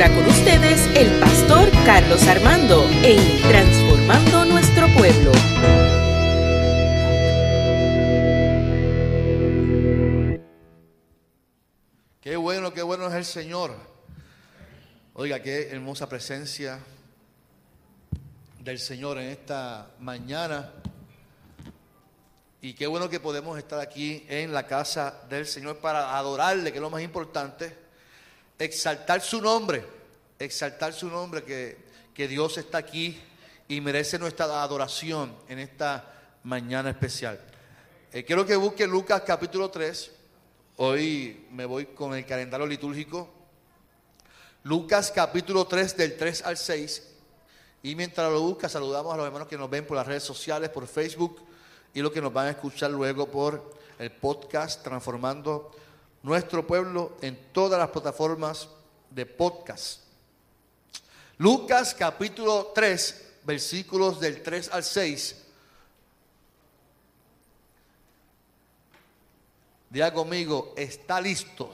ahora con ustedes el pastor Carlos Armando en Transformando Nuestro Pueblo. Qué bueno, qué bueno es el Señor. Oiga, qué hermosa presencia del Señor en esta mañana. Y qué bueno que podemos estar aquí en la casa del Señor para adorarle, que es lo más importante, exaltar su nombre, exaltar su nombre, que, que Dios está aquí y merece nuestra adoración en esta mañana especial. Eh, quiero que busque Lucas capítulo 3. Hoy me voy con el calendario litúrgico. Lucas capítulo 3 del 3 al 6. Y mientras lo busca, saludamos a los hermanos que nos ven por las redes sociales, por Facebook y los que nos van a escuchar luego por el podcast Transformando Nuestro Pueblo en todas las plataformas de podcast. Lucas capítulo 3, versículos del 3 al 6. Diga conmigo, está listo.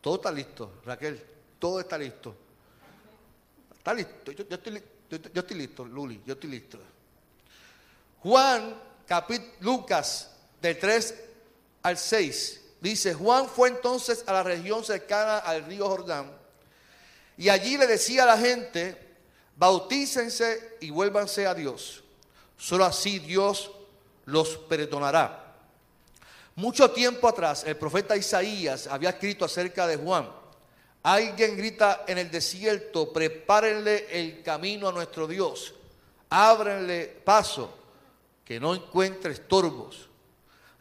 Todo está listo, Raquel, todo está listo. Está listo, yo, yo estoy, yo, yo estoy listo, Luli, yo estoy listo. Juan, capítulo, Lucas, del 3 al 6, dice, Juan fue entonces a la región cercana al río Jordán y allí le decía a la gente, bautícense y vuélvanse a Dios. Solo así Dios los perdonará. Mucho tiempo atrás, el profeta Isaías había escrito acerca de Juan. Alguien grita en el desierto, prepárenle el camino a nuestro Dios, ábrenle paso, que no encuentre estorbos,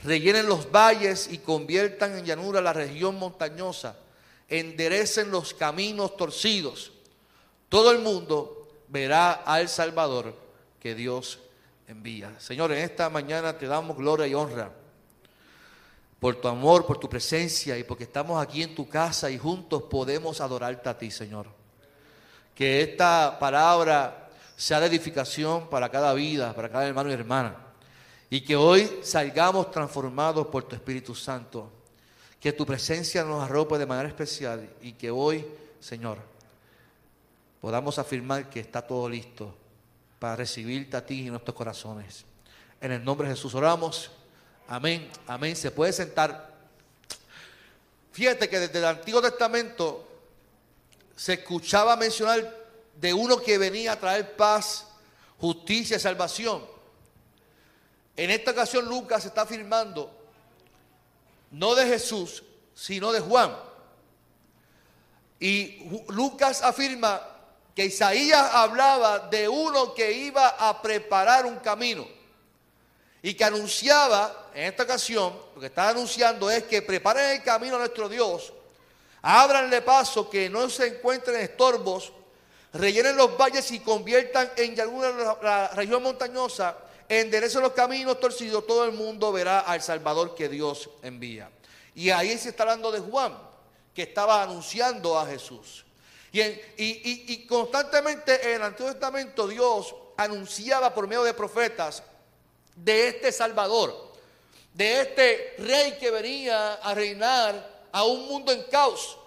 rellenen los valles y conviertan en llanura la región montañosa, enderecen los caminos torcidos. Todo el mundo verá al Salvador que Dios envía. Señor, en esta mañana te damos gloria y honra por tu amor, por tu presencia y porque estamos aquí en tu casa y juntos podemos adorarte a ti, Señor. Que esta palabra sea de edificación para cada vida, para cada hermano y hermana. Y que hoy salgamos transformados por tu Espíritu Santo. Que tu presencia nos arrope de manera especial y que hoy, Señor, podamos afirmar que está todo listo para recibirte a ti en nuestros corazones. En el nombre de Jesús oramos. Amén, amén. Se puede sentar. Fíjate que desde el Antiguo Testamento se escuchaba mencionar de uno que venía a traer paz, justicia y salvación. En esta ocasión Lucas está afirmando no de Jesús, sino de Juan. Y Lucas afirma que Isaías hablaba de uno que iba a preparar un camino y que anunciaba en esta ocasión, lo que está anunciando es que preparen el camino a nuestro Dios, ábranle paso, que no se encuentren estorbos, rellenen los valles y conviertan en llanura la región montañosa, enderecen los caminos torcidos, todo el mundo verá al Salvador que Dios envía. Y ahí se está hablando de Juan, que estaba anunciando a Jesús. Y, y constantemente en el Antiguo Testamento Dios anunciaba por medio de profetas de este Salvador, de este rey que venía a reinar a un mundo en caos.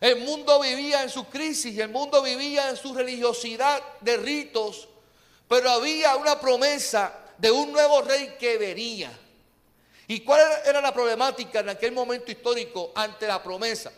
El mundo vivía en su crisis, el mundo vivía en su religiosidad de ritos, pero había una promesa de un nuevo rey que venía. ¿Y cuál era la problemática en aquel momento histórico ante la promesa?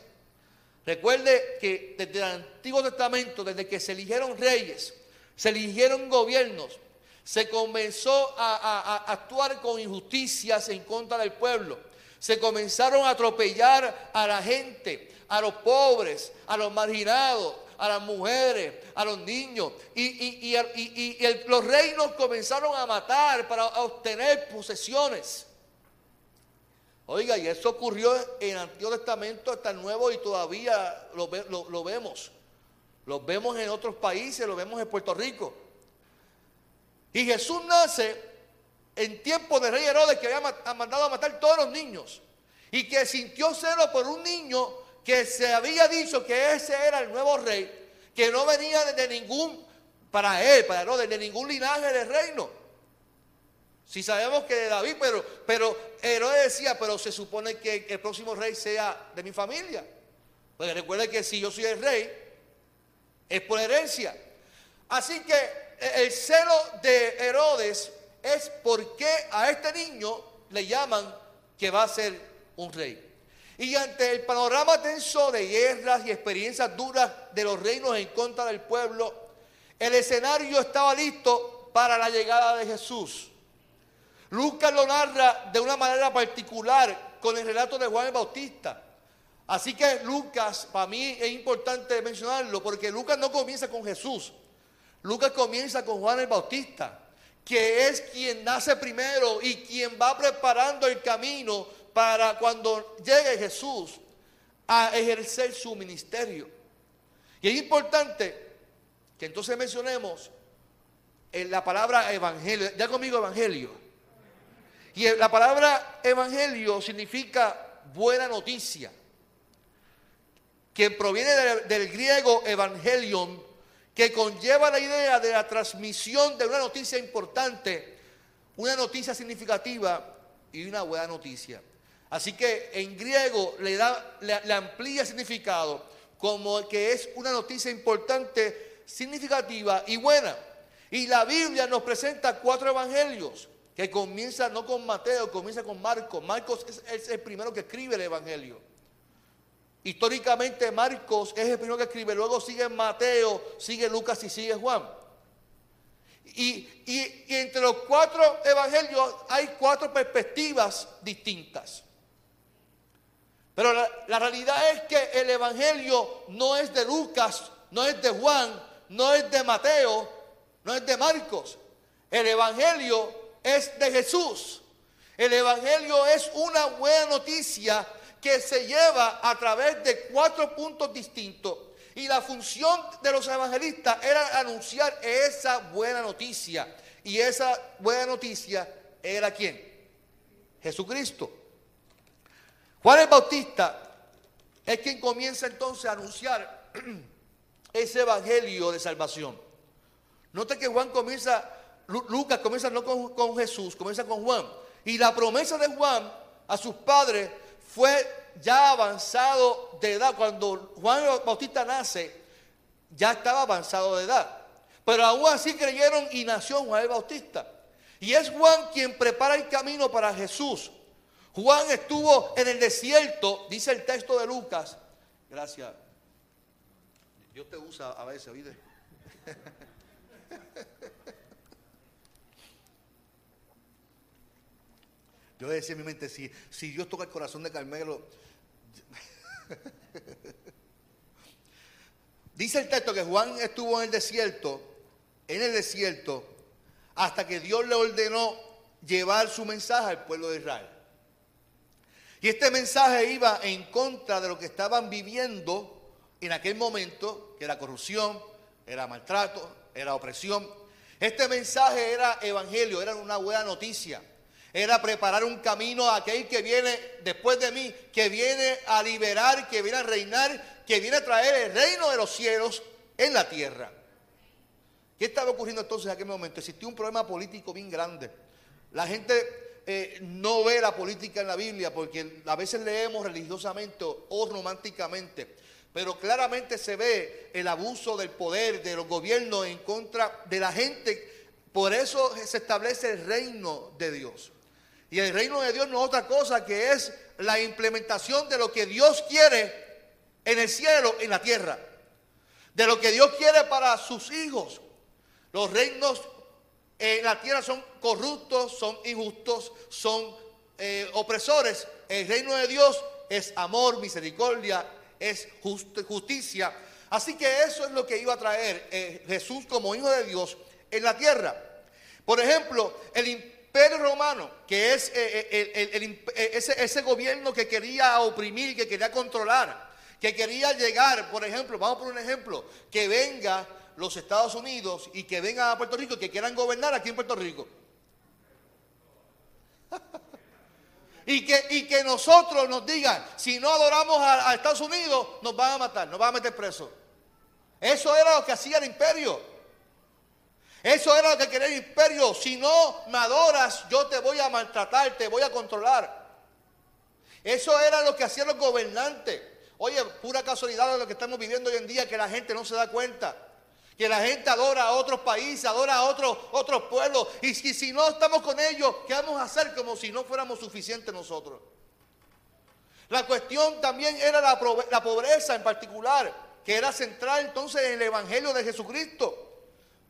Recuerde que desde el Antiguo Testamento, desde que se eligieron reyes, se eligieron gobiernos, se comenzó a, a, actuar con injusticias en contra del pueblo. Se comenzaron a atropellar a la gente, a los pobres, a los marginados, a las mujeres, a los niños. Y, y, y, y los reinos comenzaron a matar para obtener posesiones. Oiga, y eso ocurrió en el Antiguo Testamento hasta el Nuevo y todavía lo, lo, lo vemos. Lo vemos en otros países, lo vemos en Puerto Rico. Y Jesús nace en tiempo de rey Herodes que había mandado a matar todos los niños. Y que sintió celo por un niño que se había dicho que ese era el nuevo rey, que no venía de ningún, para él, para Herodes, de ningún linaje de reino. Si sabemos que de David, pero, pero Herodes decía, pero se supone que el próximo rey sea de mi familia. Porque recuerde que si yo soy el rey, es por herencia. Así que eh, el celo de Herodes es porque a este niño le llaman que va a ser un rey. Y ante el panorama tenso de guerras y experiencias duras de los reinos en contra del pueblo, el escenario estaba listo para la llegada de Jesús. Lucas lo narra de una manera particular con el relato de Juan el Bautista. Así que Lucas, para mí es importante mencionarlo, porque Lucas no comienza con Jesús. Lucas comienza con Juan el Bautista, que es quien nace primero y quien va preparando el camino para cuando llegue Jesús a ejercer su ministerio. Y es importante que entonces mencionemos la palabra evangelio. Ya conmigo evangelio. Y la palabra evangelio significa buena noticia que proviene del, griego evangelion, que conlleva la idea de la transmisión de una noticia importante, una noticia significativa y una buena noticia. Así que en griego le da, le, amplía significado como que es una noticia importante, significativa y buena. Y la Biblia nos presenta cuatro evangelios que comienza no con Mateo, comienza con Marcos. Marcos es el primero que escribe el evangelio. Históricamente Marcos es el primero que escribe, luego sigue Mateo, sigue Lucas y sigue Juan. Y, entre los cuatro evangelios hay cuatro perspectivas distintas. Pero la, realidad es que el evangelio no es de Lucas, no es de Juan, no es de Mateo, no es de Marcos. El evangelio es de Jesús. El evangelio es una buena noticia que se lleva a través de cuatro puntos distintos. Y la función de los evangelistas era anunciar esa buena noticia. Y esa buena noticia era quién? Jesucristo. Juan el Bautista es quien comienza entonces a anunciar ese evangelio de salvación. Note que Juan comienza, Lucas comienza no con, con Jesús, comienza con Juan. Y la promesa de Juan a sus padres fue ya avanzado de edad. Cuando Juan Bautista nace, ya estaba avanzado de edad. Pero aún así creyeron y nació Juan el Bautista. Y es Juan quien prepara el camino para Jesús. Juan estuvo en el desierto, dice el texto de Lucas. Gracias. Dios te usa a veces, ¿oíste? Yo decía en mi mente, si, si Dios toca el corazón de Carmelo, Dice el texto que Juan estuvo en el desierto, en el desierto, hasta que Dios le ordenó llevar su mensaje al pueblo de Israel. Y este mensaje iba en contra de lo que estaban viviendo en aquel momento, que era corrupción, era maltrato, era opresión. Este mensaje era evangelio, era una buena noticia era preparar un camino a aquel que viene después de mí, que viene a liberar, que viene a reinar, que viene a traer el reino de los cielos en la tierra. ¿Qué estaba ocurriendo entonces en aquel momento? Existía un problema político bien grande. La gente eh, no ve la política en la Biblia porque a veces leemos religiosamente o románticamente, pero claramente se ve el abuso del poder de los gobiernos en contra de la gente. Por eso se establece el reino de Dios. Y el reino de Dios no es otra cosa que es la implementación de lo que Dios quiere en el cielo, en la tierra. De lo que Dios quiere para sus hijos. Los reinos en la tierra son corruptos, son injustos, son eh, opresores. El reino de Dios es amor, misericordia, es justicia. Así que eso es lo que iba a traer eh, Jesús como hijo de Dios en la tierra. Por ejemplo, el imperio romano, que es eh, eh, ese, gobierno que quería oprimir, que quería controlar, que quería llegar, por ejemplo, vamos por un ejemplo, que venga los Estados Unidos y que vengan a Puerto Rico y que quieran gobernar aquí en Puerto Rico. y, que, y que nosotros nos digan, si no adoramos a, a Estados Unidos, nos van a matar, nos van a meter presos. Eso era lo que hacía el imperio. Eso era lo que quería el imperio. Si no me adoras, yo te voy a maltratar, te voy a controlar. Eso era lo que hacían los gobernantes. Oye, pura casualidad de lo que estamos viviendo hoy en día, que la gente no se da cuenta. Que la gente adora a otros países, adora a otros, otros pueblos. Y si, no estamos con ellos, ¿qué vamos a hacer como si no fuéramos suficientes nosotros? La cuestión también era la, la pobreza en particular, que era central entonces en el Evangelio de Jesucristo.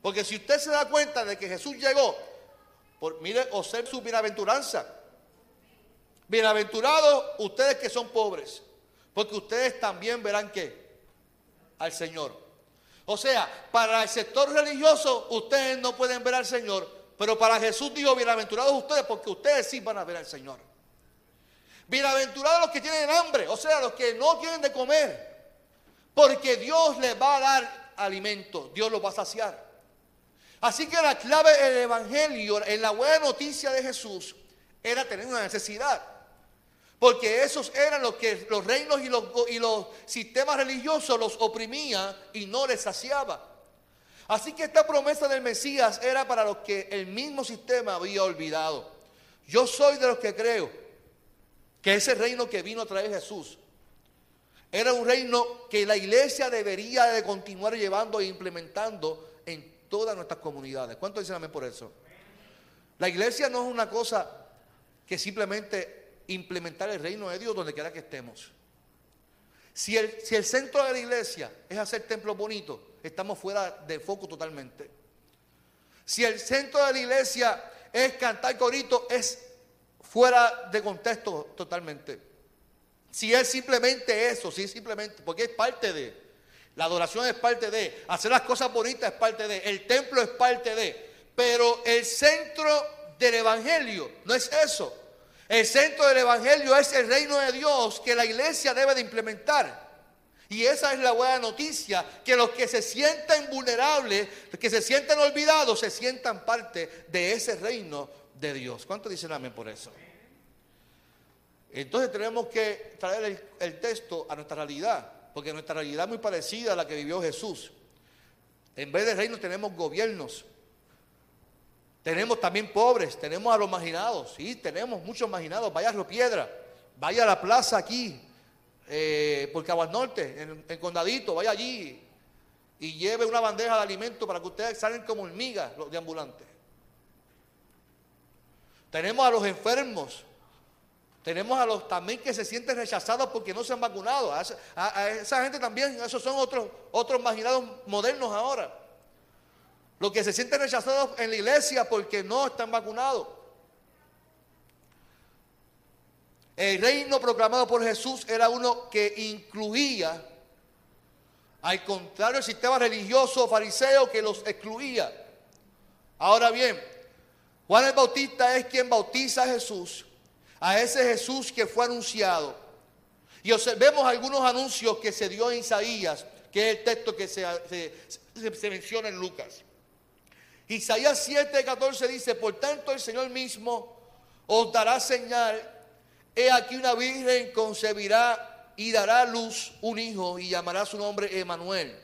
Porque si usted se da cuenta de que Jesús llegó, por, mire, observe su bienaventuranza. Bienaventurados ustedes que son pobres, porque ustedes también verán que al Señor. O sea, para el sector religioso ustedes no pueden ver al Señor, pero para Jesús dijo, bienaventurados ustedes, porque ustedes sí van a ver al Señor. Bienaventurados los que tienen hambre, o sea, los que no tienen de comer, porque Dios les va a dar alimento, Dios los va a saciar. Así que la clave del Evangelio, en la buena noticia de Jesús, era tener una necesidad. Porque esos eran los que los reinos y los, y los sistemas religiosos los oprimían y no les saciaba. Así que esta promesa del Mesías era para los que el mismo sistema había olvidado. Yo soy de los que creo que ese reino que vino a traer Jesús era un reino que la iglesia debería de continuar llevando e implementando en todas nuestras comunidades. ¿Cuánto dicen amén por eso? La iglesia no es una cosa que simplemente implementar el reino de Dios donde quiera que estemos. Si el, si el centro de la iglesia es hacer templos bonitos, estamos fuera de foco totalmente. Si el centro de la iglesia es cantar corito, es fuera de contexto totalmente. Si es simplemente eso, si simplemente, porque es parte de. La adoración es parte de, hacer las cosas bonitas es parte de, el templo es parte de. Pero el centro del Evangelio no es eso. El centro del Evangelio es el reino de Dios que la iglesia debe de implementar. Y esa es la buena noticia, que los que se sientan vulnerables, los que se sientan olvidados, se sientan parte de ese reino de Dios. ¿Cuánto dicen amén por eso? Entonces tenemos que traer el, el texto a nuestra realidad porque nuestra realidad es muy parecida a la que vivió Jesús. En vez de reino tenemos gobiernos, tenemos también pobres, tenemos a los marginados, sí, tenemos muchos marginados. Vaya a Río Piedra, vaya a la plaza aquí, eh, por Caguas Norte, en, en, Condadito, vaya allí y lleve una bandeja de alimento para que ustedes salgan como hormigas los de ambulantes. Tenemos a los enfermos, tenemos a los también que se sienten rechazados porque no se han vacunado. A, esa gente también, esos son otros, otros marginados modernos ahora. Los que se sienten rechazados en la iglesia porque no están vacunados. El reino proclamado por Jesús era uno que incluía, al contrario del sistema religioso fariseo que los excluía. Ahora bien, Juan el Bautista es quien bautiza a Jesús a ese Jesús que fue anunciado. Y observemos algunos anuncios que se dio en Isaías, que es el texto que se, se, menciona en Lucas. Isaías 7, 14 dice, por tanto el Señor mismo os dará señal, he aquí una virgen concebirá y dará luz un hijo y llamará su nombre Emanuel.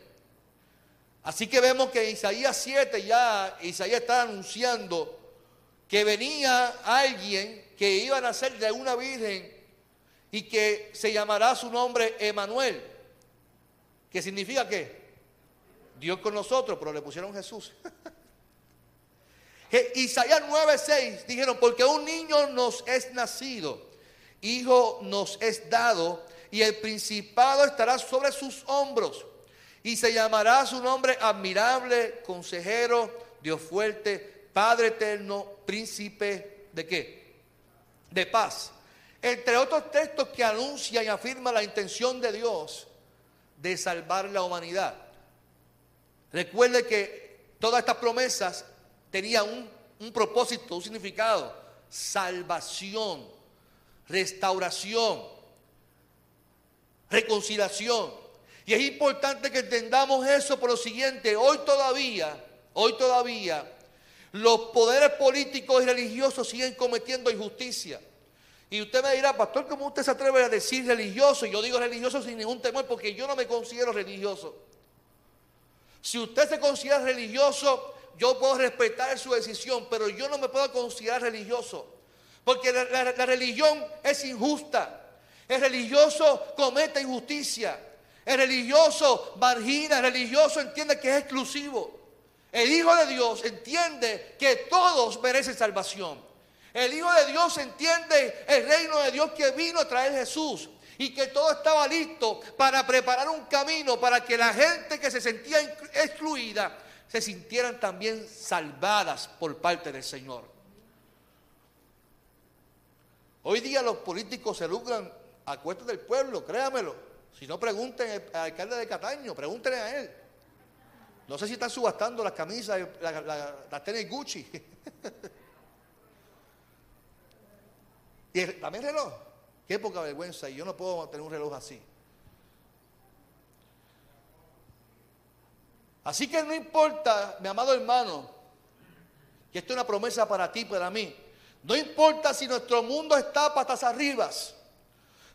Así que vemos que Isaías 7 ya Isaías está anunciando que venía alguien que iba a nacer de una virgen y que se llamará su nombre Emanuel. ¿Qué significa qué? Dios con nosotros, pero le pusieron Jesús. Isaías 9:6 dijeron, porque un niño nos es nacido, hijo nos es dado, y el principado estará sobre sus hombros, y se llamará su nombre admirable, consejero, Dios fuerte, Padre eterno, príncipe de qué? de paz. Entre otros textos que anuncia y afirma la intención de Dios de salvar la humanidad. Recuerde que todas estas promesas tenían un, un propósito, un significado, salvación, restauración, reconciliación. Y es importante que entendamos eso por lo siguiente, hoy todavía, hoy todavía los poderes políticos y religiosos siguen cometiendo injusticia. Y usted me dirá, pastor, ¿cómo usted se atreve a decir religioso? Y yo digo religioso sin ningún temor porque yo no me considero religioso. Si usted se considera religioso, yo puedo respetar su decisión, pero yo no me puedo considerar religioso. Porque la, religión es injusta. El religioso comete injusticia. El religioso margina, el religioso entiende que es exclusivo. El Hijo de Dios entiende que todos merecen salvación. El Hijo de Dios entiende el reino de Dios que vino a traer Jesús y que todo estaba listo para preparar un camino para que la gente que se sentía excluida se sintieran también salvadas por parte del Señor. Hoy día los políticos se lucran a cuesta del pueblo, créamelo. Si no, pregunten al alcalde de Cataño, pregúntenle a él. No sé si están subastando las camisas, las tenis Gucci. y también reloj. Qué poca vergüenza. Y yo no puedo tener un reloj así. Así que no importa, mi amado hermano, que esto es una promesa para ti, para mí. No importa si nuestro mundo está patas arriba.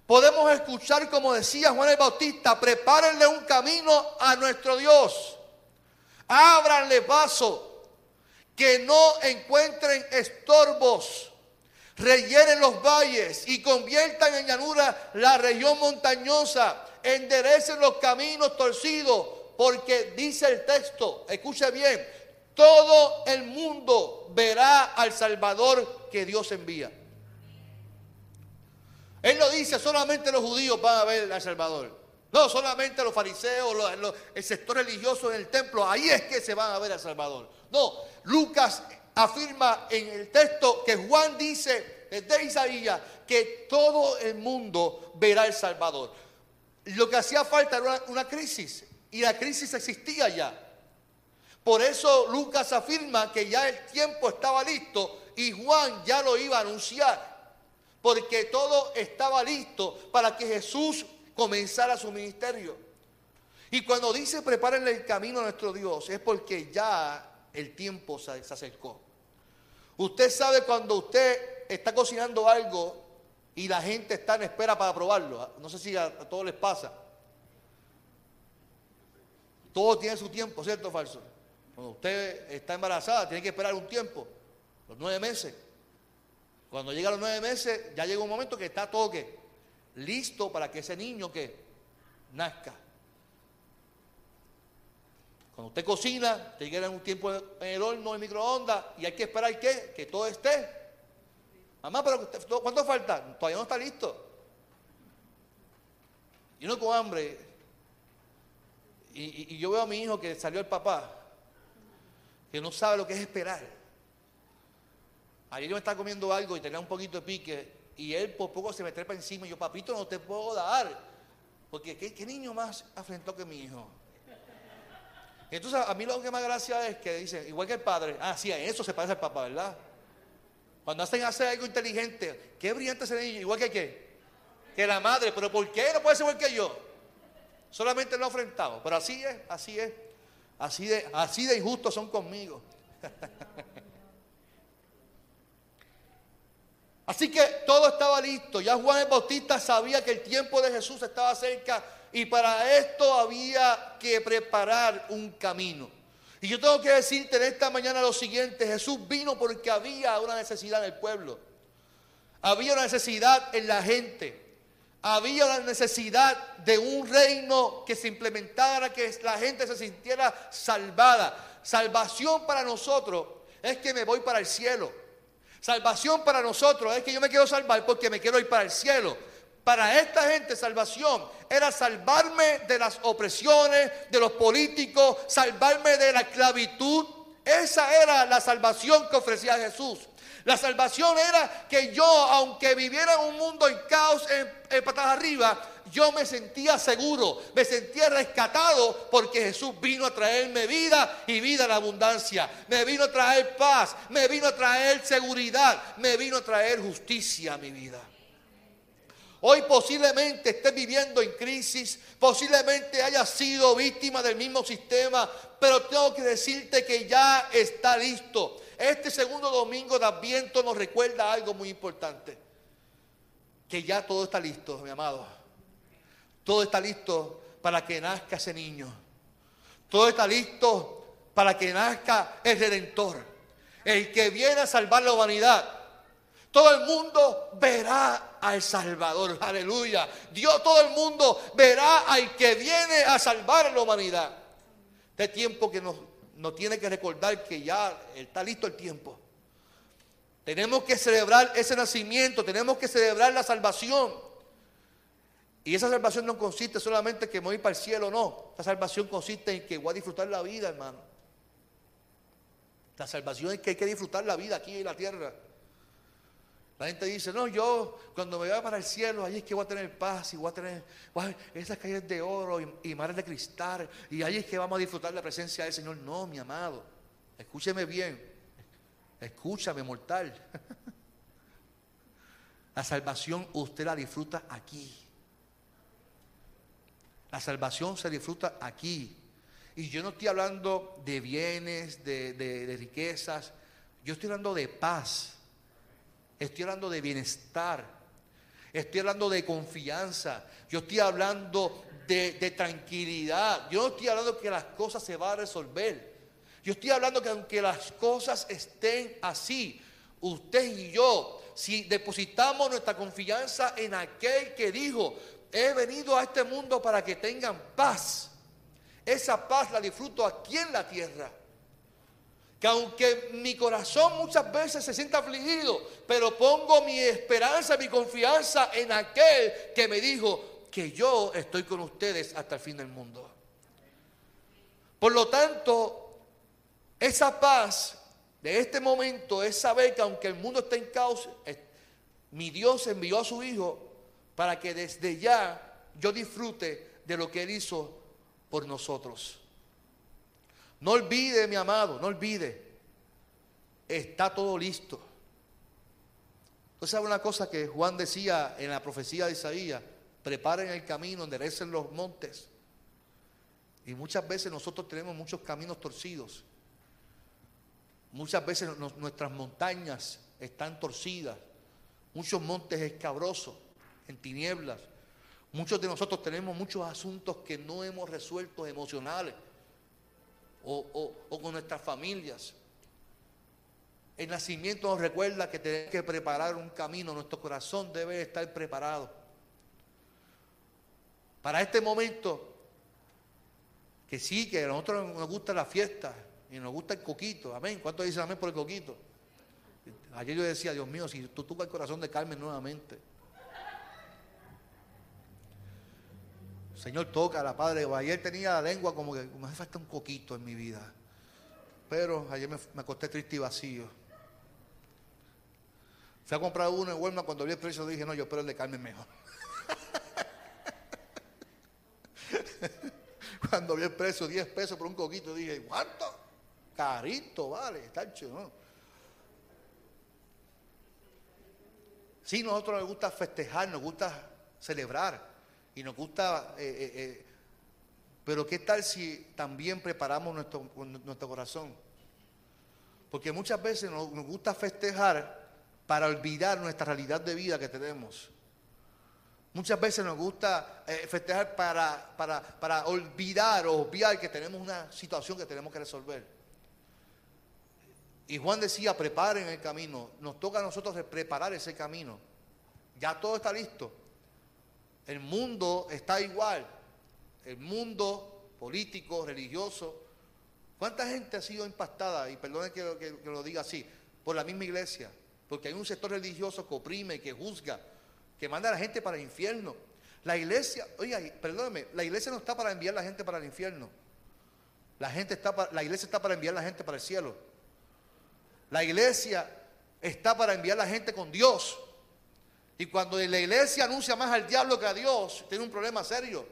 Podemos escuchar, como decía Juan el Bautista, prepárenle un camino a nuestro Dios. Ábranle paso. Que no encuentren estorbos. Rellenen los valles y conviertan en llanura la región montañosa. Enderecen los caminos torcidos. Porque dice el texto, escuche bien, todo el mundo verá al Salvador que Dios envía. Él lo dice, solamente los judíos van a ver al Salvador. No solamente los fariseos, el sector religioso en el templo, ahí es que se van a ver al Salvador. No, Lucas afirma en el texto que Juan dice desde Isaías que todo el mundo verá al Salvador. Lo que hacía falta era una, una crisis y la crisis existía ya. Por eso Lucas afirma que ya el tiempo estaba listo y Juan ya lo iba a anunciar. Porque todo estaba listo para que Jesús comenzara su ministerio. Y cuando dice prepárenle el camino a nuestro Dios, es porque ya el tiempo se, acercó. Usted sabe cuando usted está cocinando algo y la gente está en espera para probarlo. No sé si a, todos les pasa. Todo tiene su tiempo, ¿cierto o falso? Cuando usted está embarazada, tiene que esperar un tiempo, los nueve meses. Cuando llega a los nueve meses, ya llega un momento que está todo que listo para que ese niño que nazca. Cuando usted cocina, te llega un tiempo en el horno, en microondas, y hay que esperar que, que todo esté. Mamá, pero ¿cuánto falta? Todavía no está listo. Y uno con hambre. Y, yo veo a mi hijo que salió el papá, que no sabe lo que es esperar. Ayer yo me estaba comiendo algo y tenía un poquito de pique y él por poco se me trepa encima y yo, papito, no te puedo dar. Porque ¿qué, niño más afrentó que mi hijo? Entonces a mí lo que más gracia es que dice, igual que el padre, ah, sí, a eso se parece al papá, ¿verdad? Cuando hacen hacer algo inteligente, qué brillante ese niño, igual que qué, que la madre, pero ¿por qué no puede ser igual que yo? Solamente lo ha afrentado, pero así es, así es, así de, así de injustos son conmigo. Así que todo estaba listo. Ya Juan el Bautista sabía que el tiempo de Jesús estaba cerca y para esto había que preparar un camino. Y yo tengo que decirte en esta mañana lo siguiente, Jesús vino porque había una necesidad en el pueblo. Había una necesidad en la gente. Había una necesidad de un reino que se implementara, que la gente se sintiera salvada. Salvación para nosotros es que me voy para el cielo. Salvación para nosotros es que yo me quiero salvar porque me quiero ir para el cielo. Para esta gente salvación era salvarme de las opresiones, de los políticos, salvarme de la esclavitud. Esa era la salvación que ofrecía Jesús. La salvación era que yo, aunque viviera en un mundo en caos, en, patas arriba, yo me sentía seguro, me sentía rescatado porque Jesús vino a traerme vida y vida en abundancia. Me vino a traer paz, me vino a traer seguridad, me vino a traer justicia a mi vida. Hoy posiblemente estés viviendo en crisis, posiblemente hayas sido víctima del mismo sistema, pero tengo que decirte que ya está listo. Este segundo domingo de Adviento nos recuerda algo muy importante, que ya todo está listo, mi amado. Todo está listo para que nazca ese niño. Todo está listo para que nazca el redentor. El que viene a salvar la humanidad. Todo el mundo verá al Salvador, aleluya. Dios, todo el mundo verá al que viene a salvar a la humanidad. Este tiempo que nos, nos tiene que recordar que ya está listo el tiempo. Tenemos que celebrar ese nacimiento, tenemos que celebrar la salvación. Y esa salvación no consiste solamente en que me voy para el cielo, no. La salvación consiste en que voy a disfrutar la vida, hermano. La salvación es que hay que disfrutar la vida aquí en la tierra. La gente dice, no, yo cuando me vaya para el cielo, ahí es que voy a tener paz y voy a tener esas calles de oro y, y mares de cristal. Y ahí es que vamos a disfrutar la presencia del Señor. No, mi amado, escúcheme bien. Escúchame, mortal. La salvación usted la disfruta aquí. La salvación se disfruta aquí. Y yo no estoy hablando de bienes, de, riquezas. Yo estoy hablando de paz. Estoy hablando de bienestar. Estoy hablando de confianza. Yo estoy hablando de, tranquilidad. Yo no estoy hablando que las cosas se van a resolver. Yo estoy hablando que aunque las cosas estén así, usted y yo, si depositamos nuestra confianza en aquel que dijo, he venido a este mundo para que tengan paz, esa paz la disfruto aquí en la tierra. Que aunque mi corazón muchas veces se sienta afligido, pero pongo mi esperanza, mi confianza en aquel que me dijo que yo estoy con ustedes hasta el fin del mundo. Por lo tanto, esa paz de este momento es saber que aunque el mundo esté en caos, mi Dios envió a su Hijo para que desde ya yo disfrute de lo que Él hizo por nosotros. No olvide, mi amado, no olvide, está todo listo. Usted sabe una cosa que Juan decía en la profecía de Isaías, preparen el camino, enderecen los montes. Y muchas veces nosotros tenemos muchos caminos torcidos. Muchas veces nuestras montañas están torcidas, muchos montes escabrosos, en tinieblas. Muchos de nosotros tenemos muchos asuntos que no hemos resuelto emocionales o, con nuestras familias. El nacimiento nos recuerda que tenemos que preparar un camino, nuestro corazón debe estar preparado. Para este momento, que sí, que a nosotros nos gusta la fiesta, y nos gusta el coquito. Amén. ¿Cuántos dicen amén por el coquito? Ayer yo decía, Dios mío, si tú tocas el corazón de Carmen nuevamente. Señor, toca la Padre. Ayer tenía la lengua como que me hace falta un coquito en mi vida. Pero ayer me, acosté triste y vacío. Fui a comprar uno en Walmart. Cuando vi el precio dije, no, yo espero el de Carmen mejor. Cuando vi el precio, 10 pesos por un coquito, dije, ¿cuánto? Carito, vale, tacho, ¿no? Sí, nosotros nos gusta festejar, nos gusta celebrar y nos gusta, eh, eh, eh, pero ¿qué tal si también preparamos nuestro, nuestro corazón? Porque muchas veces nos, gusta festejar para olvidar nuestra realidad de vida que tenemos. Muchas veces nos gusta festejar para, para, para olvidar o obviar que tenemos una situación que tenemos que resolver. Y Juan decía, preparen el camino. Nos toca a nosotros preparar ese camino. Ya todo está listo. El mundo está igual. El mundo político, religioso. ¿Cuánta gente ha sido impactada? Y perdone que, lo diga así. Por la misma iglesia. Porque hay un sector religioso que oprime, que juzga, que manda a la gente para el infierno. La iglesia, oiga, perdóneme, la iglesia no está para enviar la gente para el infierno. La, gente está la iglesia está para enviar la gente para el cielo. La iglesia está para enviar la gente con Dios. Y cuando la iglesia anuncia más al diablo que a Dios, tiene un problema serio.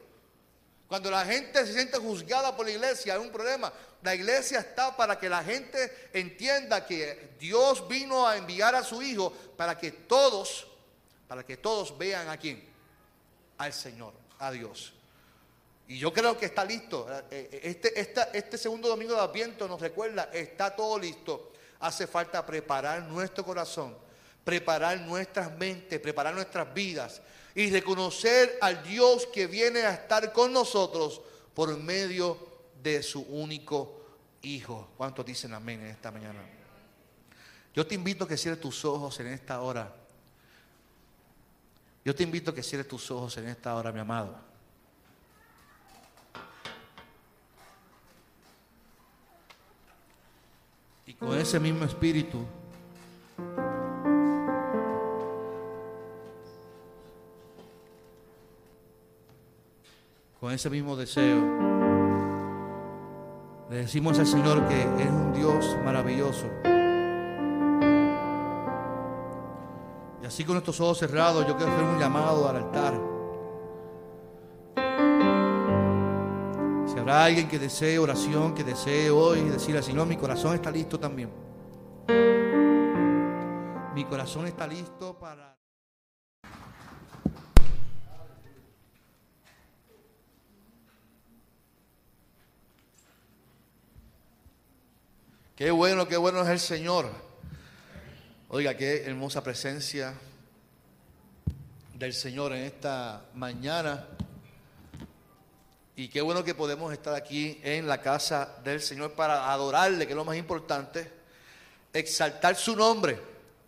Cuando la gente se siente juzgada por la iglesia, hay un problema. La iglesia está para que la gente entienda que Dios vino a enviar a su Hijo para que todos, para que todos vean a quién, al Señor, a Dios. Y yo creo que está listo. Eh, eh, este, este segundo domingo de Adviento nos recuerda, está todo listo hace falta preparar nuestro corazón, preparar nuestras mentes, preparar nuestras vidas y reconocer al Dios que viene a estar con nosotros por medio de su único Hijo. ¿Cuántos dicen amén en esta mañana? Yo te invito a que cierres tus ojos en esta hora. Yo te invito a que cierres tus ojos en esta hora, mi amado. Y con ese mismo espíritu, con ese mismo deseo, le decimos al Señor que es un Dios maravilloso. Y así con nuestros ojos cerrados, yo quiero hacer un llamado al altar. Si habrá alguien que desee oración, que desee hoy decirle al Señor, mi corazón está listo también. Mi corazón está listo para... Qué bueno, qué bueno es el Señor. Oiga, qué hermosa presencia del Señor en esta mañana. Y qué bueno que podemos estar aquí en la casa del Señor para adorarle, que es lo más importante. Exaltar su nombre,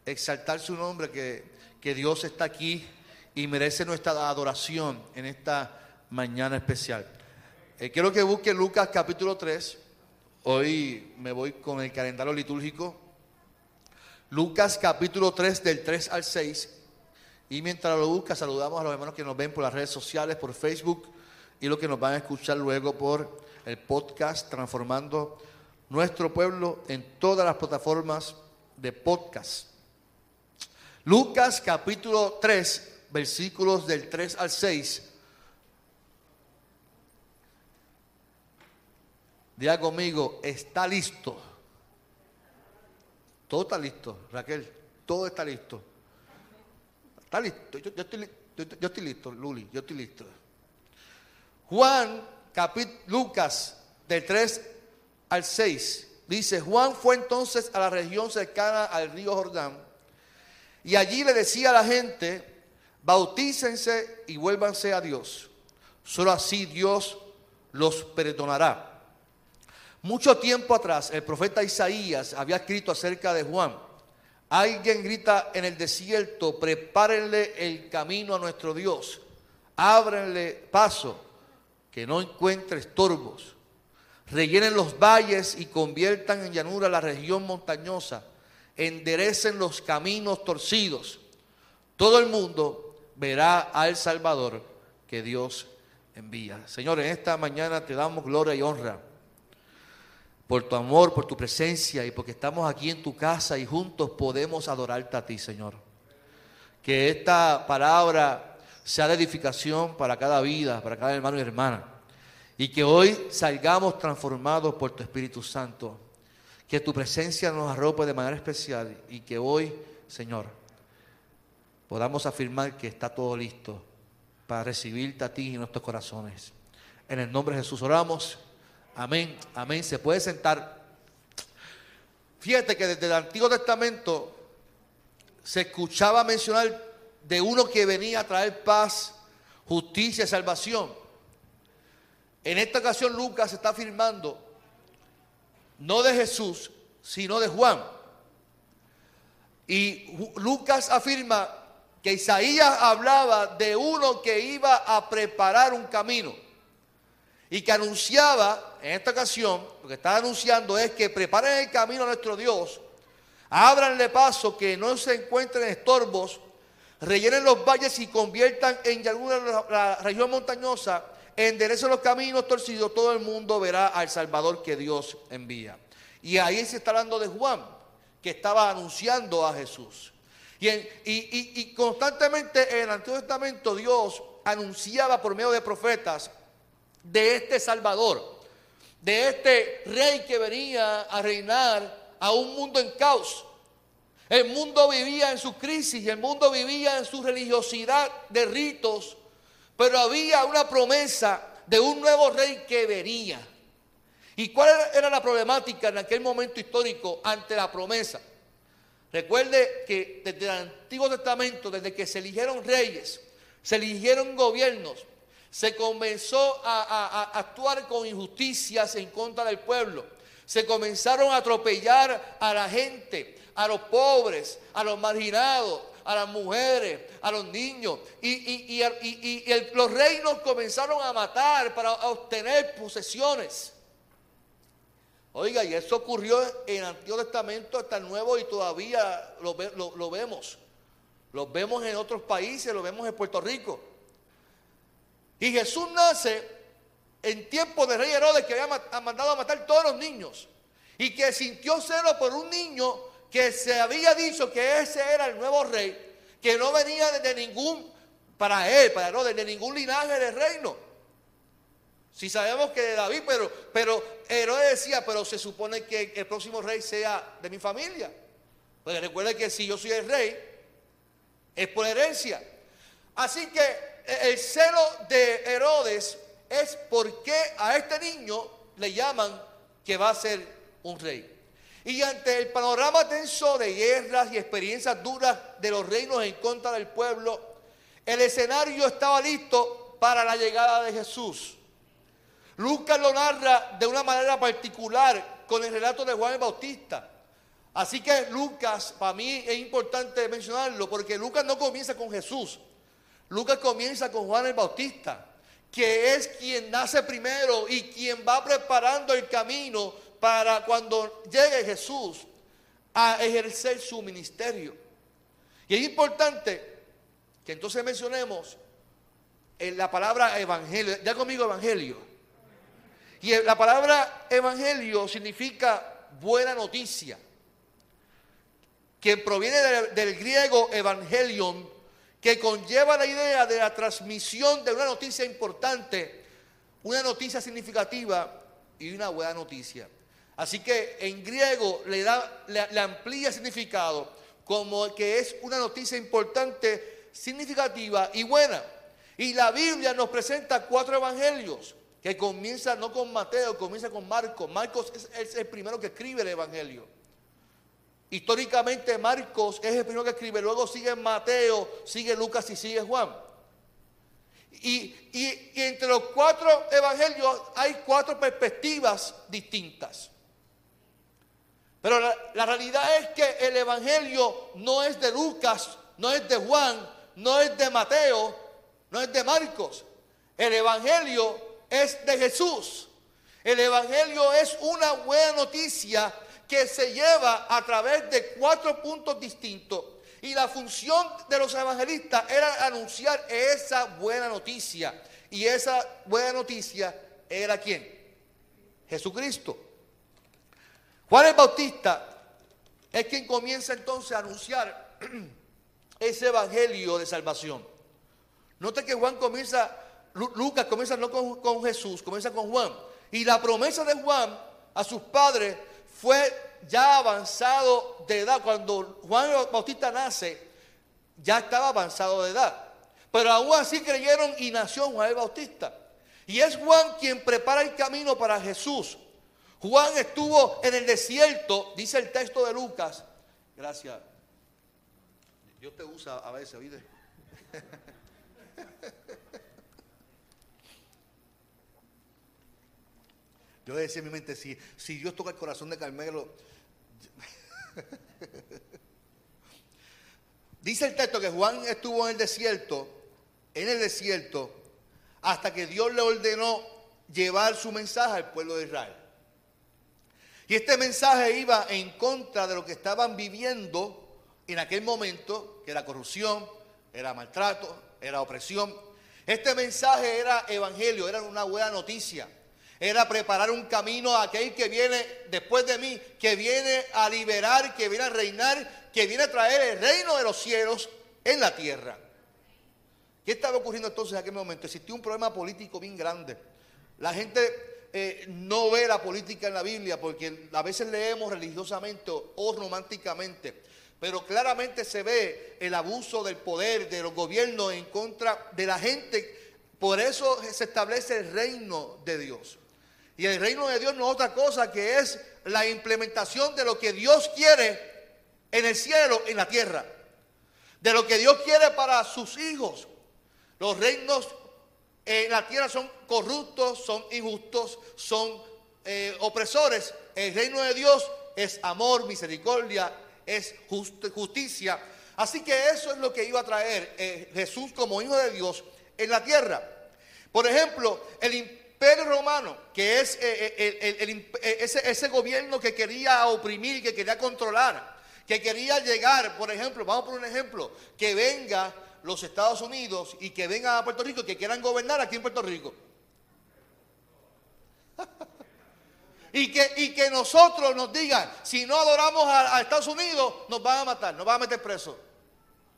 exaltar su nombre, que, que Dios está aquí y merece nuestra adoración en esta mañana especial. Eh, quiero que busque Lucas capítulo 3. Hoy me voy con el calendario litúrgico. Lucas capítulo 3 del 3 al 6. Y mientras lo busca, saludamos a los hermanos que nos ven por las redes sociales, por Facebook y los que nos van a escuchar luego por el podcast Transformando nuestro pueblo en todas las plataformas de podcast. Lucas capítulo 3, versículos del 3 al 6. Diga conmigo, está listo. Todo está listo, Raquel, todo está listo. Está listo, yo, estoy, listo, Luli, yo estoy listo. Juan, capítulo, Lucas, del 3 al 6, dice, Juan fue entonces a la región cercana al río Jordán y allí le decía a la gente, bautícense y vuélvanse a Dios. Solo así Dios los perdonará. Mucho tiempo atrás, el profeta Isaías había escrito acerca de Juan. Alguien grita en el desierto, prepárenle el camino a nuestro Dios, ábrenle paso, que no encuentre estorbos, rellenen los valles y conviertan en llanura la región montañosa, enderecen los caminos torcidos. Todo el mundo verá al Salvador que Dios envía. Señor, en esta mañana te damos gloria y honra por tu amor, por tu presencia y porque estamos aquí en tu casa y juntos podemos adorarte a ti, Señor. Que esta palabra sea de edificación para cada vida, para cada hermano y hermana. Y que hoy salgamos transformados por tu Espíritu Santo. Que tu presencia nos arrope de manera especial y que hoy, Señor, podamos afirmar que está todo listo para recibirte a ti en nuestros corazones. En el nombre de Jesús oramos. Amén, amén. Se puede sentar. Fíjate que desde el Antiguo Testamento se escuchaba mencionar de uno que venía a traer paz, justicia y salvación. En esta ocasión Lucas está afirmando no de Jesús, sino de Juan. Y Lucas afirma que Isaías hablaba de uno que iba a preparar un camino y que anunciaba en esta ocasión, lo que estaba anunciando es que preparen el camino a nuestro Dios, ábranle paso, que no se encuentren estorbos, rellenen los valles y conviertan en alguna la región montañosa, enderecen los caminos torcidos, todo el mundo verá al Salvador que Dios envía. Y ahí se está hablando de Juan, que estaba anunciando a Jesús. Y constantemente en el Antiguo Testamento Dios anunciaba por medio de profetas de este Salvador, de este rey que venía a reinar a un mundo en caos. El mundo vivía en su crisis, el mundo vivía en su religiosidad de ritos, pero había una promesa de un nuevo rey que venía. ¿Y cuál era la problemática en aquel momento histórico ante la promesa? Recuerde que desde el Antiguo Testamento, desde que se eligieron reyes, se eligieron gobiernos, se comenzó a, actuar con injusticias en contra del pueblo. Se comenzaron a atropellar a la gente, a los pobres, a los marginados, a las mujeres, a los niños. Y, los reinos comenzaron a matar para obtener posesiones. Oiga, y eso ocurrió en el Antiguo Testamento hasta el Nuevo y todavía lo, lo vemos. Lo vemos en otros países, lo vemos en Puerto Rico. Y Jesús nace en tiempo de rey Herodes que había mandado a matar todos los niños. Y que sintió celo por un niño que se había dicho que ese era el nuevo rey, que no venía de ningún, para él, para Herodes, de ningún linaje de reino. Si sabemos que de David, pero, pero Herodes decía, pero se supone que el próximo rey sea de mi familia. Porque recuerden que si yo soy el rey, es por herencia. Así que el celo de Herodes es porque a este niño le llaman que va a ser un rey. Y ante el panorama tenso de guerras y experiencias duras de los reinos en contra del pueblo, el escenario estaba listo para la llegada de Jesús. Lucas lo narra de una manera particular con el relato de Juan el Bautista. Así que Lucas, para mí es importante mencionarlo, porque Lucas no comienza con Jesús. Lucas comienza con Juan el Bautista, que es quien nace primero y quien va preparando el camino para cuando llegue Jesús a ejercer su ministerio. Y es importante que entonces mencionemos en la palabra evangelio. Ya conmigo evangelio. Y la palabra evangelio significa buena noticia que proviene del, griego evangelion, que conlleva la idea de la transmisión de una noticia importante, una noticia significativa y una buena noticia. Así que en griego le, da, le, amplía significado como que es una noticia importante, significativa y buena. Y la Biblia nos presenta cuatro evangelios, que comienza no con Mateo, comienza con Marcos. Marcos es el primero que escribe el evangelio. Históricamente Marcos es el primero que escribe, luego sigue Mateo, sigue Lucas y sigue Juan. Y, entre los cuatro evangelios hay cuatro perspectivas distintas. Pero la, la, realidad es que el evangelio no es de Lucas, no es de Juan, no es de Mateo, no es de Marcos. El evangelio es de Jesús. El evangelio es una buena noticia que se lleva a través de cuatro puntos distintos. Y la función de los evangelistas era anunciar esa buena noticia. Y esa buena noticia era quién? Jesucristo. Juan el Bautista es quien comienza entonces a anunciar ese evangelio de salvación. Note que Juan comienza, Lucas comienza no con, con Jesús, comienza con Juan. Y la promesa de Juan a sus padres fue ya avanzado de edad. Cuando Juan Bautista nace, ya estaba avanzado de edad. Pero aún así creyeron y nació Juan el Bautista. Y es Juan quien prepara el camino para Jesús. Juan estuvo en el desierto, dice el texto de Lucas. Gracias. Dios te usa a veces, ¿oíste? Yo decía en mi mente, si, si Dios toca el corazón de Carmelo, Dice el texto que Juan estuvo en el desierto, en el desierto, hasta que Dios le ordenó llevar su mensaje al pueblo de Israel. Y este mensaje iba en contra de lo que estaban viviendo en aquel momento, que era corrupción, era maltrato, era opresión. Este mensaje era evangelio, era una buena noticia era preparar un camino a aquel que viene después de mí, que viene a liberar, que viene a reinar, que viene a traer el reino de los cielos en la tierra. ¿Qué estaba ocurriendo entonces en aquel momento? Existía un problema político bien grande. La gente eh, no ve la política en la Biblia porque a veces leemos religiosamente o románticamente, pero claramente se ve el abuso del poder de los gobiernos en contra de la gente. Por eso se establece el reino de Dios. Y el reino de Dios no es otra cosa que es la implementación de lo que Dios quiere en el cielo, en la tierra. De lo que Dios quiere para sus hijos. Los reinos en la tierra son corruptos, son injustos, son eh, opresores, el reino de Dios es amor, misericordia, es justicia. Así que eso es lo que iba a traer eh, Jesús como hijo de Dios en la tierra. Por ejemplo, el romano, que es eh, ese, ese gobierno que quería oprimir, que quería controlar, que quería llegar, por ejemplo, vamos por un ejemplo, que venga los Estados Unidos y que vengan a Puerto Rico, que quieran gobernar aquí en Puerto Rico. y, que, y que nosotros nos digan, si no adoramos a, Estados Unidos, nos van a matar, nos van a meter presos.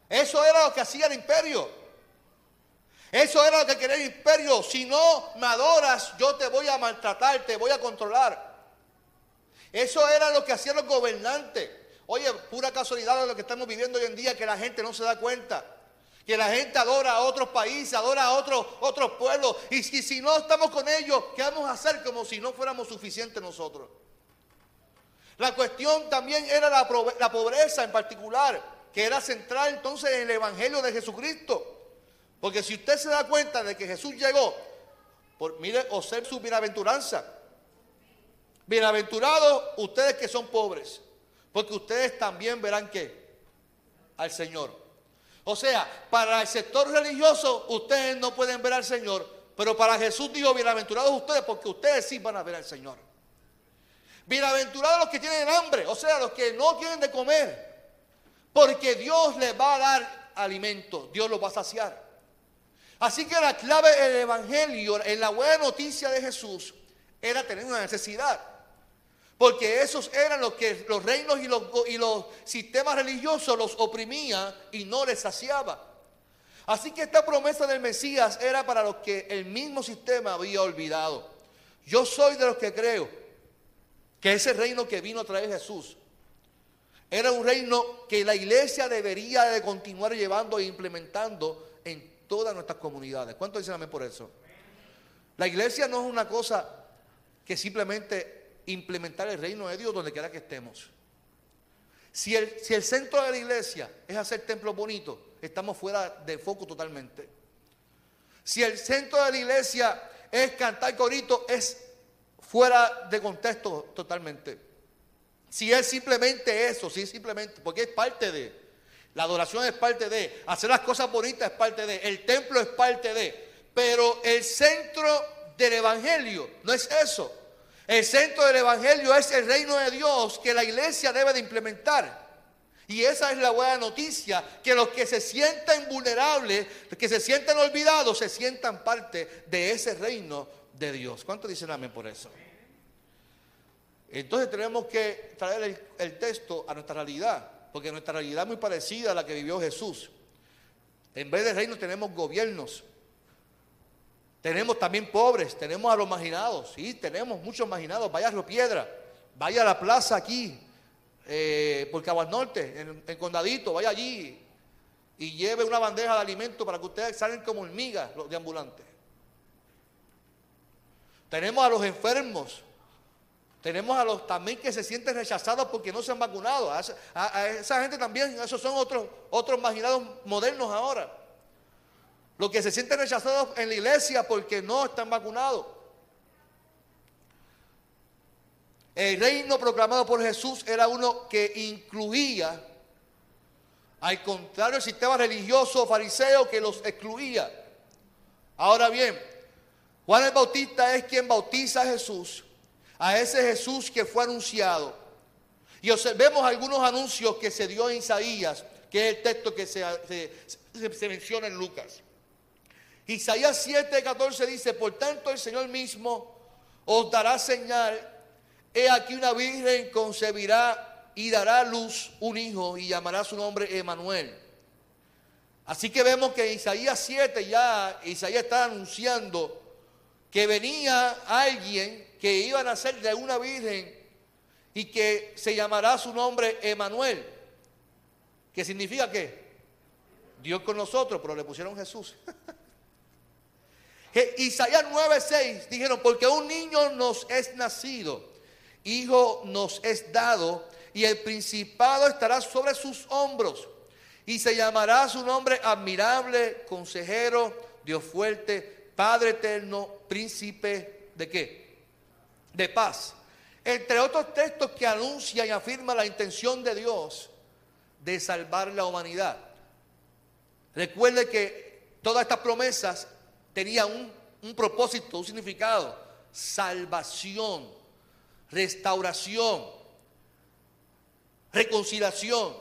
Eso era lo que hacía el imperio. Eso era lo que quería el imperio. Si no me adoras, yo te voy a maltratar, te voy a controlar. Eso era lo que hacían los gobernantes. Oye, pura casualidad de lo que estamos viviendo hoy en día, que la gente no se da cuenta. Que la gente adora a otros países, adora a otros, pueblos. Y si, si no estamos con ellos, ¿qué vamos a hacer como si no fuéramos suficientes nosotros? La cuestión también era la pobreza en particular, que era central entonces en el Evangelio de Jesucristo. Porque si usted se da cuenta de que Jesús llegó, por, mire, ser su bienaventuranza. Bienaventurados ustedes que son pobres, porque ustedes también verán que al Señor. O sea, para el sector religioso ustedes no pueden ver al Señor, pero para Jesús dijo, bienaventurados ustedes porque ustedes sí van a ver al Señor. Bienaventurados los que tienen hambre, o sea, los que no tienen de comer, porque Dios les va a dar alimento, Dios los va a saciar. Así que la clave del Evangelio, en la buena noticia de Jesús, era tener una necesidad. Porque esos eran los que los reinos y los, y los sistemas religiosos los oprimían y no les saciaba. Así que esta promesa del Mesías era para los que el mismo sistema había olvidado. Yo soy de los que creo que ese reino que vino a traer Jesús era un reino que la iglesia debería de continuar llevando e implementando en todas nuestras comunidades. ¿Cuánto dicen amén por eso? La iglesia no es una cosa que simplemente implementar el reino de Dios donde quiera que estemos. Si el, si el centro de la iglesia es hacer templos bonitos, estamos fuera de foco totalmente. Si el centro de la iglesia es cantar corito, es fuera de contexto totalmente. Si es simplemente eso, si simplemente, porque es parte de, la adoración es parte de, hacer las cosas bonitas es parte de, el templo es parte de, pero el centro del evangelio no es eso. El centro del Evangelio es el reino de Dios que la iglesia debe de implementar. Y esa es la buena noticia, que los que se sientan vulnerables, los que se sientan olvidados, se sientan parte de ese reino de Dios. ¿Cuánto dicen amén por eso? Entonces tenemos que traer el, el, texto a nuestra realidad, porque nuestra realidad es muy parecida a la que vivió Jesús. En vez de reino tenemos gobiernos, tenemos también pobres, tenemos a los marginados, sí, tenemos muchos marginados. Vaya a Río Piedra, vaya a la plaza aquí, eh, por Caguas Norte, en, en, Condadito, vaya allí y lleve una bandeja de alimento para que ustedes salgan como hormigas los de ambulantes. Tenemos a los enfermos, tenemos a los también que se sienten rechazados porque no se han vacunado. A esa, gente también, esos son otros, otros marginados modernos ahora. Los que se sienten rechazados en la iglesia porque no están vacunados. El reino proclamado por Jesús era uno que incluía, al contrario del sistema religioso fariseo que los excluía. Ahora bien, Juan el Bautista es quien bautiza a Jesús, a ese Jesús que fue anunciado. Y observemos algunos anuncios que se dio en Isaías, que es el texto que se, menciona en Lucas. Isaías 7, 14 dice, por tanto el Señor mismo os dará señal, he aquí una virgen concebirá y dará luz un hijo y llamará su nombre Emanuel. Así que vemos que Isaías 7 ya, Isaías está anunciando que venía alguien que iba a nacer de una virgen y que se llamará su nombre Emanuel. ¿Qué significa qué? Dios con nosotros, pero le pusieron Jesús. Isaías 9:6 dijeron, porque un niño nos es nacido, hijo nos es dado, y el principado estará sobre sus hombros, y se llamará su nombre admirable, consejero, Dios fuerte, Padre eterno, príncipe de qué? De paz. Entre otros textos que anuncia y afirma la intención de Dios de salvar la humanidad. Recuerde que todas estas promesas tenían un, un propósito, un significado, salvación, restauración, reconciliación.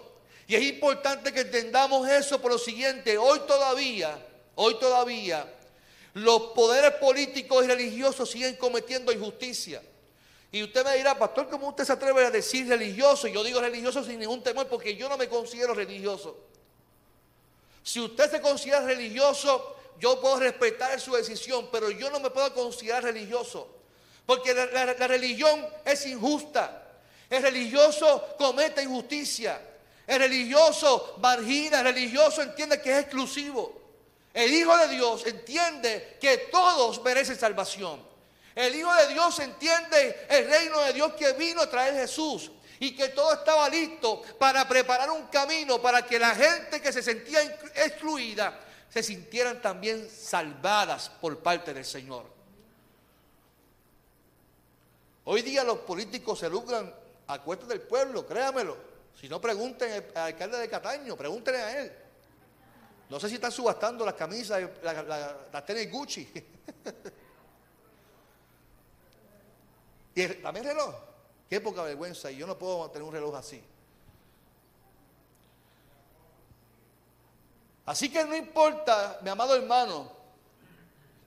Y es importante que entendamos eso por lo siguiente, hoy todavía, hoy todavía, los poderes políticos y religiosos siguen cometiendo injusticia. Y usted me dirá, pastor, ¿cómo usted se atreve a decir religioso? Y yo digo religioso sin ningún temor porque yo no me considero religioso. Si usted se considera religioso, yo puedo respetar su decisión, pero yo no me puedo considerar religioso. Porque la, la religión es injusta. El religioso comete injusticia. El religioso margina, el religioso entiende que es exclusivo. El Hijo de Dios entiende que todos merecen salvación. El Hijo de Dios entiende el reino de Dios que vino a traer Jesús y que todo estaba listo para preparar un camino para que la gente que se sentía excluida se sintieran también salvadas por parte del Señor. Hoy día los políticos se lucran a cuesta del pueblo, créamelo. Si no, pregunten al alcalde de Cataño, pregúntenle a él. No sé si están subastando las camisas, las tenis Gucci. y también reloj. Qué poca vergüenza. Y yo no puedo tener un reloj así. Así que no importa, mi amado hermano,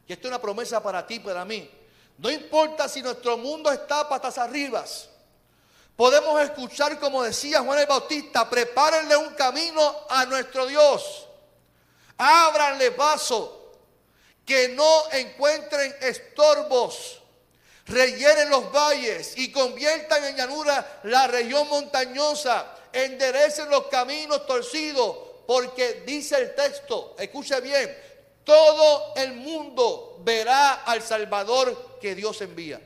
que esto es una promesa para ti, para mí. No importa si nuestro mundo está patas arriba. Podemos escuchar, como decía Juan el Bautista, prepárenle un camino a nuestro Dios. Ábranle paso. Que no encuentren estorbos. Rellenen los valles y conviertan en llanura la región montañosa. Enderecen los caminos torcidos. Porque dice el texto, escuche bien, todo el mundo verá al Salvador que Dios envía.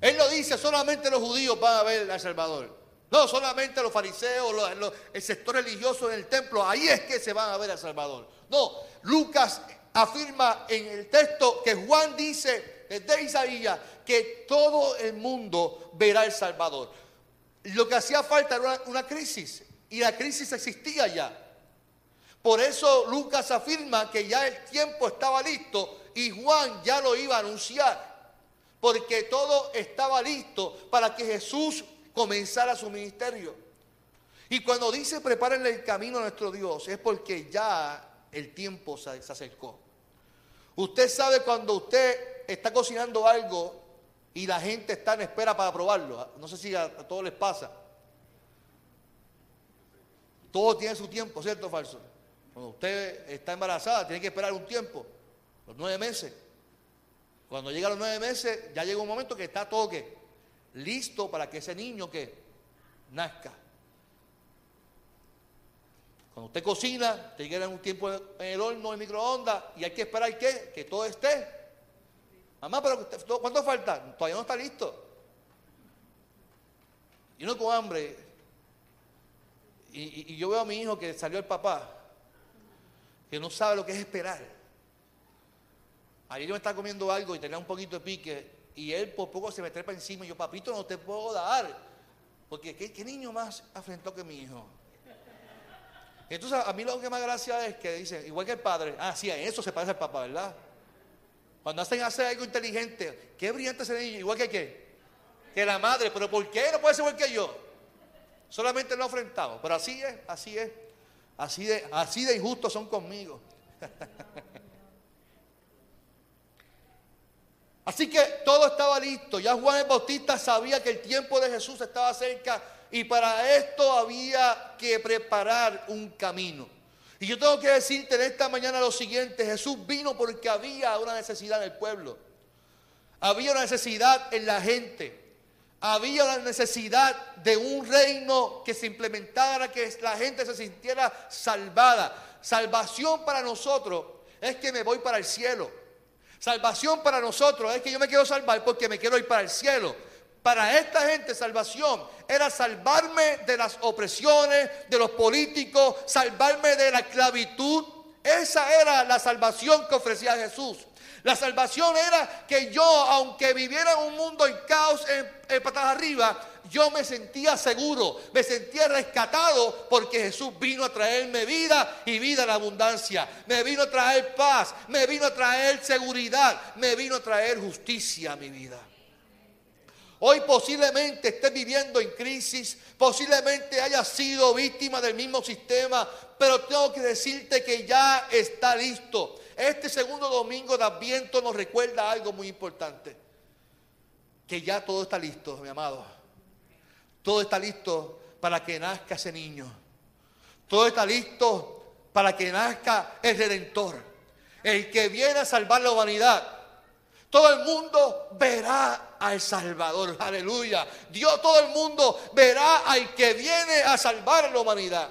Él lo dice, solamente los judíos van a ver al Salvador. No solamente los fariseos, el sector religioso en el templo, ahí es que se van a ver al Salvador. No, Lucas afirma en el texto que Juan dice desde Isaías que todo el mundo verá al Salvador. Lo que hacía falta era una, una crisis y la crisis existía ya. Por eso Lucas afirma que ya el tiempo estaba listo y Juan ya lo iba a anunciar porque todo estaba listo para que Jesús comenzara su ministerio. Y cuando dice prepárenle el camino a nuestro Dios, es porque ya el tiempo se, acercó. Usted sabe cuando usted está cocinando algo y la gente está en espera para probarlo. No sé si a, todos les pasa. Todo tiene su tiempo, ¿cierto o falso? Cuando usted está embarazada, tiene que esperar un tiempo, los nueve meses. Cuando llega a los nueve meses, ya llega un momento que está todo que listo para que ese niño que nazca. Cuando usted cocina, te llega un tiempo en el horno, en microondas, y hay que esperar que, que todo esté. Mamá, pero ¿cuánto falta? Todavía no está listo. Y uno con hambre. Y, y yo veo a mi hijo que salió el papá, que no sabe lo que es esperar. Ayer yo me estaba comiendo algo y tenía un poquito de pique y él por poco se me trepa encima y yo, papito, no te puedo dar. Porque ¿qué, niño más afrentó que mi hijo? Entonces a mí lo que más gracia es que dice, igual que el padre, ah, sí, a eso se parece al papá, ¿verdad? Cuando hacen hacer algo inteligente, qué brillante ese niño, igual que qué, que la madre, pero ¿por qué no puede ser igual que yo? Solamente lo ha enfrentado, pero así es, así es, así de, así de injustos son conmigo. Así que todo estaba listo. Ya Juan el Bautista sabía que el tiempo de Jesús estaba cerca y para esto había que preparar un camino. Y yo tengo que decirte en esta mañana lo siguiente, Jesús vino porque había una necesidad en el pueblo. Había una necesidad en la gente. Había una necesidad de un reino que se implementara, que la gente se sintiera salvada. Salvación para nosotros es que me voy para el cielo. Salvación para nosotros es que yo me quiero salvar porque me quiero ir para el cielo. Para esta gente salvación era salvarme de las opresiones, de los políticos, salvarme de la esclavitud. Esa era la salvación que ofrecía Jesús. La salvación era que yo, aunque viviera en un mundo en caos, en, patas arriba, yo me sentía seguro, me sentía rescatado porque Jesús vino a traerme vida y vida en abundancia. Me vino a traer paz, me vino a traer seguridad, me vino a traer justicia a mi vida. Hoy posiblemente estés viviendo en crisis, posiblemente hayas sido víctima del mismo sistema, pero tengo que decirte que ya está listo. Este segundo domingo de Adviento nos recuerda algo muy importante, que ya todo está listo, mi amado. Todo está listo para que nazca ese niño. Todo está listo para que nazca el Redentor, el que viene a salvar la humanidad. Todo el mundo verá al Salvador. Aleluya. Dios, todo el mundo verá al que viene a salvar a la humanidad.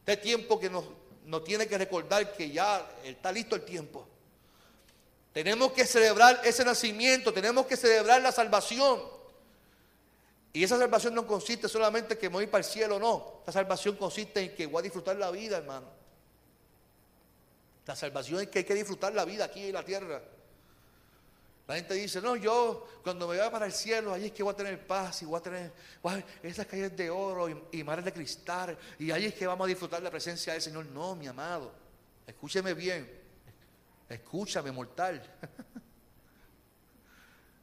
Este tiempo que nos, nos tiene que recordar que ya está listo el tiempo. Tenemos que celebrar ese nacimiento, tenemos que celebrar la salvación. Y esa salvación no consiste solamente en que me voy para el cielo, no. La salvación consiste en que voy a disfrutar la vida, hermano. La salvación es que hay que disfrutar la vida aquí en la tierra. La gente dice, no, yo cuando me vaya para el cielo, allí es que voy a tener paz y voy a tener esas calles de oro y, mares de cristal. Y allí es que vamos a disfrutar la presencia del Señor. No, mi amado, escúcheme bien. Escúchame, mortal.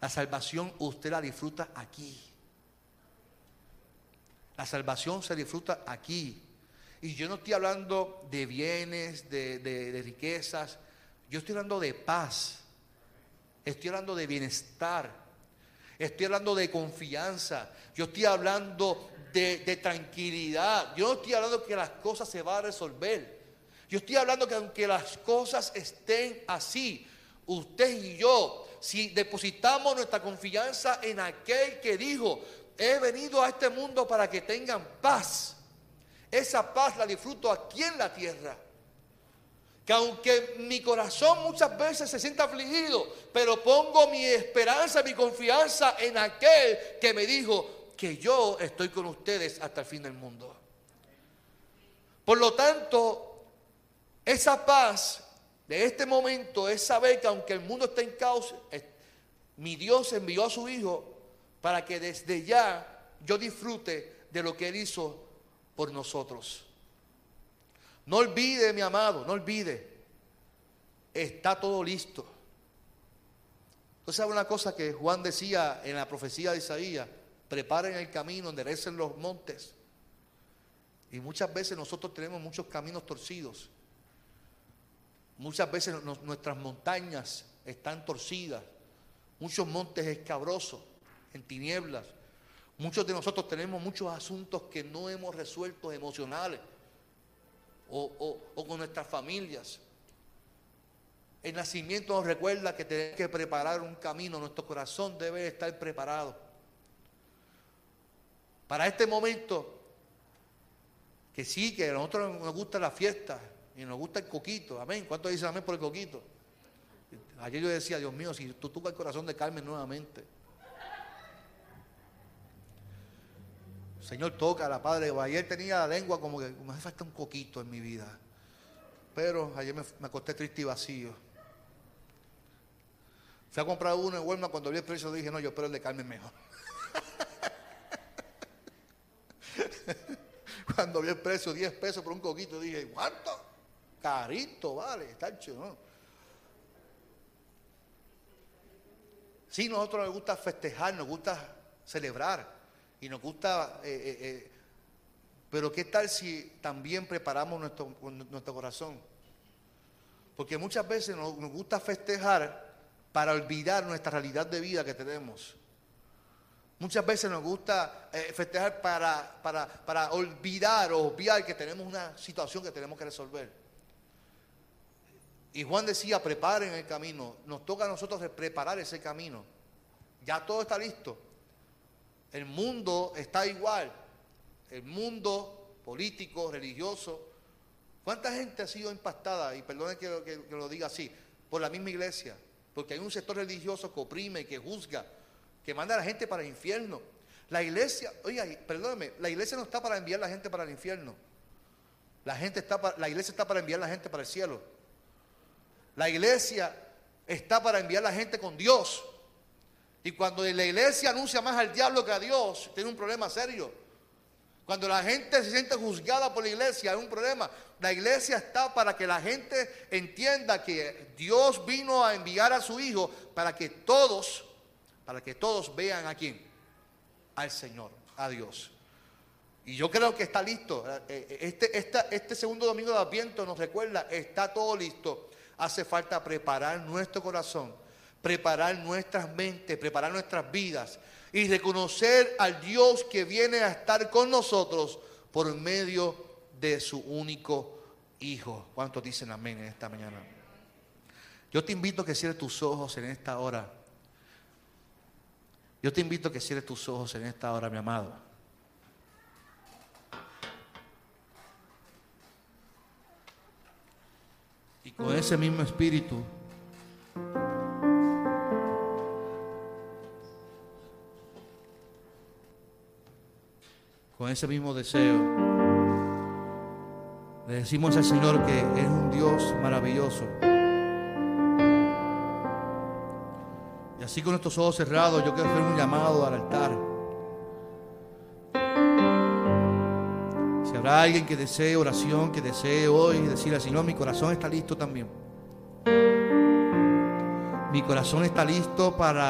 La salvación usted la disfruta aquí. La salvación se disfruta aquí. Y yo no estoy hablando de bienes, de riquezas. Yo estoy hablando de paz Estoy hablando de bienestar. Estoy hablando de confianza. Yo estoy hablando de, tranquilidad. Yo no estoy hablando que las cosas se van a resolver. Yo estoy hablando que aunque las cosas estén así, usted y yo, si depositamos nuestra confianza en aquel que dijo, he venido a este mundo para que tengan paz, esa paz la disfruto aquí en la tierra que aunque mi corazón muchas veces se sienta afligido, pero pongo mi esperanza, mi confianza en aquel que me dijo que yo estoy con ustedes hasta el fin del mundo. Por lo tanto, esa paz de este momento es saber que aunque el mundo está en caos, mi Dios envió a su Hijo para que desde ya yo disfrute de lo que Él hizo por nosotros. No olvide, mi amado, no olvide. Está todo listo. Entonces, ¿sabe una cosa que Juan decía en la profecía de Isaías? Preparen el camino, enderecen los montes. Y muchas veces nosotros tenemos muchos caminos torcidos. Muchas veces nuestras montañas están torcidas. Muchos montes escabrosos, en tinieblas. Muchos de nosotros tenemos muchos asuntos que no hemos resuelto emocionales o, con nuestras familias. El nacimiento nos recuerda que tenemos que preparar un camino, nuestro corazón debe estar preparado. Para este momento, que sí, que a nosotros nos gusta la fiesta y nos gusta el coquito, amén. ¿Cuántos dicen amén por el coquito? Ayer yo decía, Dios mío, si tú tocas el corazón de Carmen nuevamente. Señor, toca a la Padre. Ayer tenía la lengua como que me hace falta un coquito en mi vida. Pero ayer me, acosté triste y vacío. Fui a comprar uno en Walmart cuando vi el precio dije, no, yo espero el de Carmen mejor. cuando vi el precio, 10 pesos por un coquito, dije, ¿cuánto? Carito, vale, está hecho, ¿no? Sí, nosotros nos gusta festejar, nos gusta celebrar y nos gusta, eh, eh, eh, pero ¿qué tal si también preparamos nuestro, nuestro corazón? Porque muchas veces nos, gusta festejar para olvidar nuestra realidad de vida que tenemos. Muchas veces nos gusta festejar para, para, para, olvidar o obviar que tenemos una situación que tenemos que resolver. Y Juan decía, preparen el camino. Nos toca a nosotros preparar ese camino. Ya todo está listo. El mundo está igual. El mundo político, religioso. ¿Cuánta gente ha sido impactada? Y perdone que, lo diga así, por la misma iglesia. Porque hay un sector religioso que oprime, que juzga, que manda a la gente para el infierno. La iglesia, oiga, perdóneme, la iglesia no está para enviar la gente para el infierno. La, gente está la iglesia está para enviar la gente para el cielo. La iglesia está para enviar la gente con Dios. Y cuando la iglesia anuncia más al diablo que a Dios, tiene un problema serio. Cuando la gente se siente juzgada por la iglesia, hay un problema. La iglesia está para que la gente entienda que Dios vino a enviar a su Hijo para que todos, para que todos vean a quién, al Señor, a Dios. Y yo creo que está listo. Eh, este, este segundo domingo de Adviento nos recuerda, está todo listo. Hace falta preparar nuestro corazón, preparar nuestras mentes, preparar nuestras vidas y reconocer al Dios que viene a estar con nosotros por medio de su único Hijo. ¿Cuántos dicen amén en esta mañana? Yo te invito a que cierres tus ojos en esta hora. Yo te invito a que cierres tus ojos en esta hora, mi amado. Y con ese mismo espíritu con ese mismo deseo, le decimos al Señor que es un Dios maravilloso. Y así con nuestros ojos cerrados, yo quiero hacer un llamado al altar. Si habrá alguien que desee oración, que desee hoy decir al Señor, mi corazón está listo también. Mi corazón está listo para